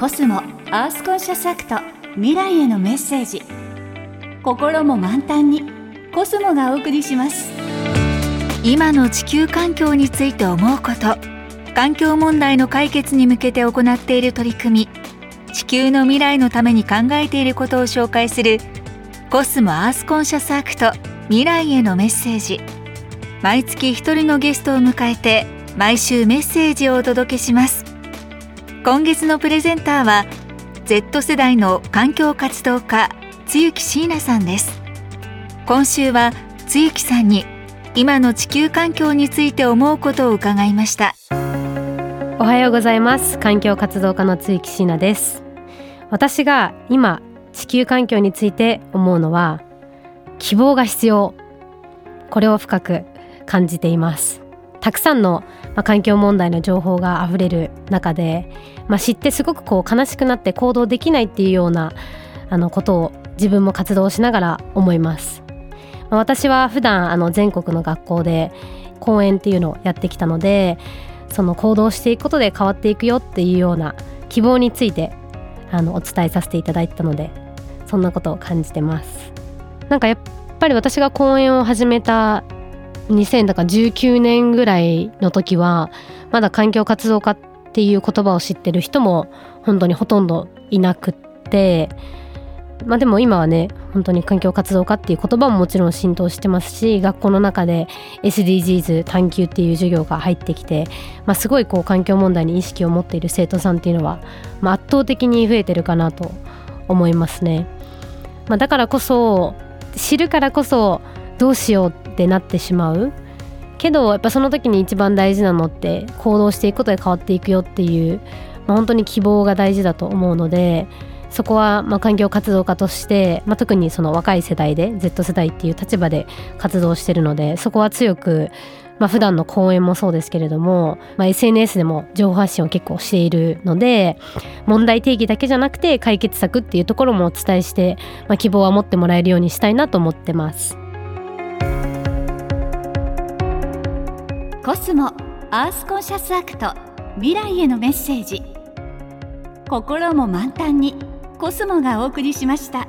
コスモアースコンシャスアクト未来へのメッセージ。心も満タンにコスモがお送りします。今の地球環境について思うこと環境問題の解決に向けて行っている取り組み地球の未来のために考えていることを紹介するコスモアースコンシャスアクト未来へのメッセージ。毎月一人のゲストを迎えて毎週メッセージをお届けします。今月のプレゼンターは Z 世代の環境活動家露木椎名さんです。今週は露木さんに今の地球環境について思うことを伺いました。おはようございます。環境活動家の露木椎名です。私が今地球環境について思うのは希望が必要。これを深く感じています。たくさんの、まあ、環境問題の情報があふれる中で、まあ、知ってすごくこう悲しくなって行動できないっていうようなあのことを自分も活動しながら思います、まあ、私は普段あの全国の学校で講演っていうのをやってきたのでその行動していくことで変わっていくよっていうような希望についてあのお伝えさせていただいたのでそんなことを感じてます。なんかやっぱり私が講演を始めた2019年ぐらいの時はまだ環境活動家っていう言葉を知ってる人も本当にほとんどいなくってまあでも今はね本当に環境活動家っていう言葉ももちろん浸透してますし学校の中で SDGs 探究っていう授業が入ってきて、まあ、すごいこう環境問題に意識を持っている生徒さんっていうのは、まあ、圧倒的に増えてるかなと思いますね。まあ、だからこそ知るからこそどうしようっってなってしまうけどやっぱその時に一番大事なのって行動していくことで変わっていくよっていう、まあ、本当に希望が大事だと思うのでそこはま環境活動家として、まあ、特にその若い世代で Z 世代っていう立場で活動してるのでそこは強くまあ普段の講演もそうですけれども、まあ、SNS でも情報発信を結構しているので問題定義だけじゃなくて解決策っていうところもお伝えして、ま、希望は持ってもらえるようにしたいなと思ってます。コスモアースコンシャスアクト未来へのメッセージ心も満タンにコスモがお送りしました。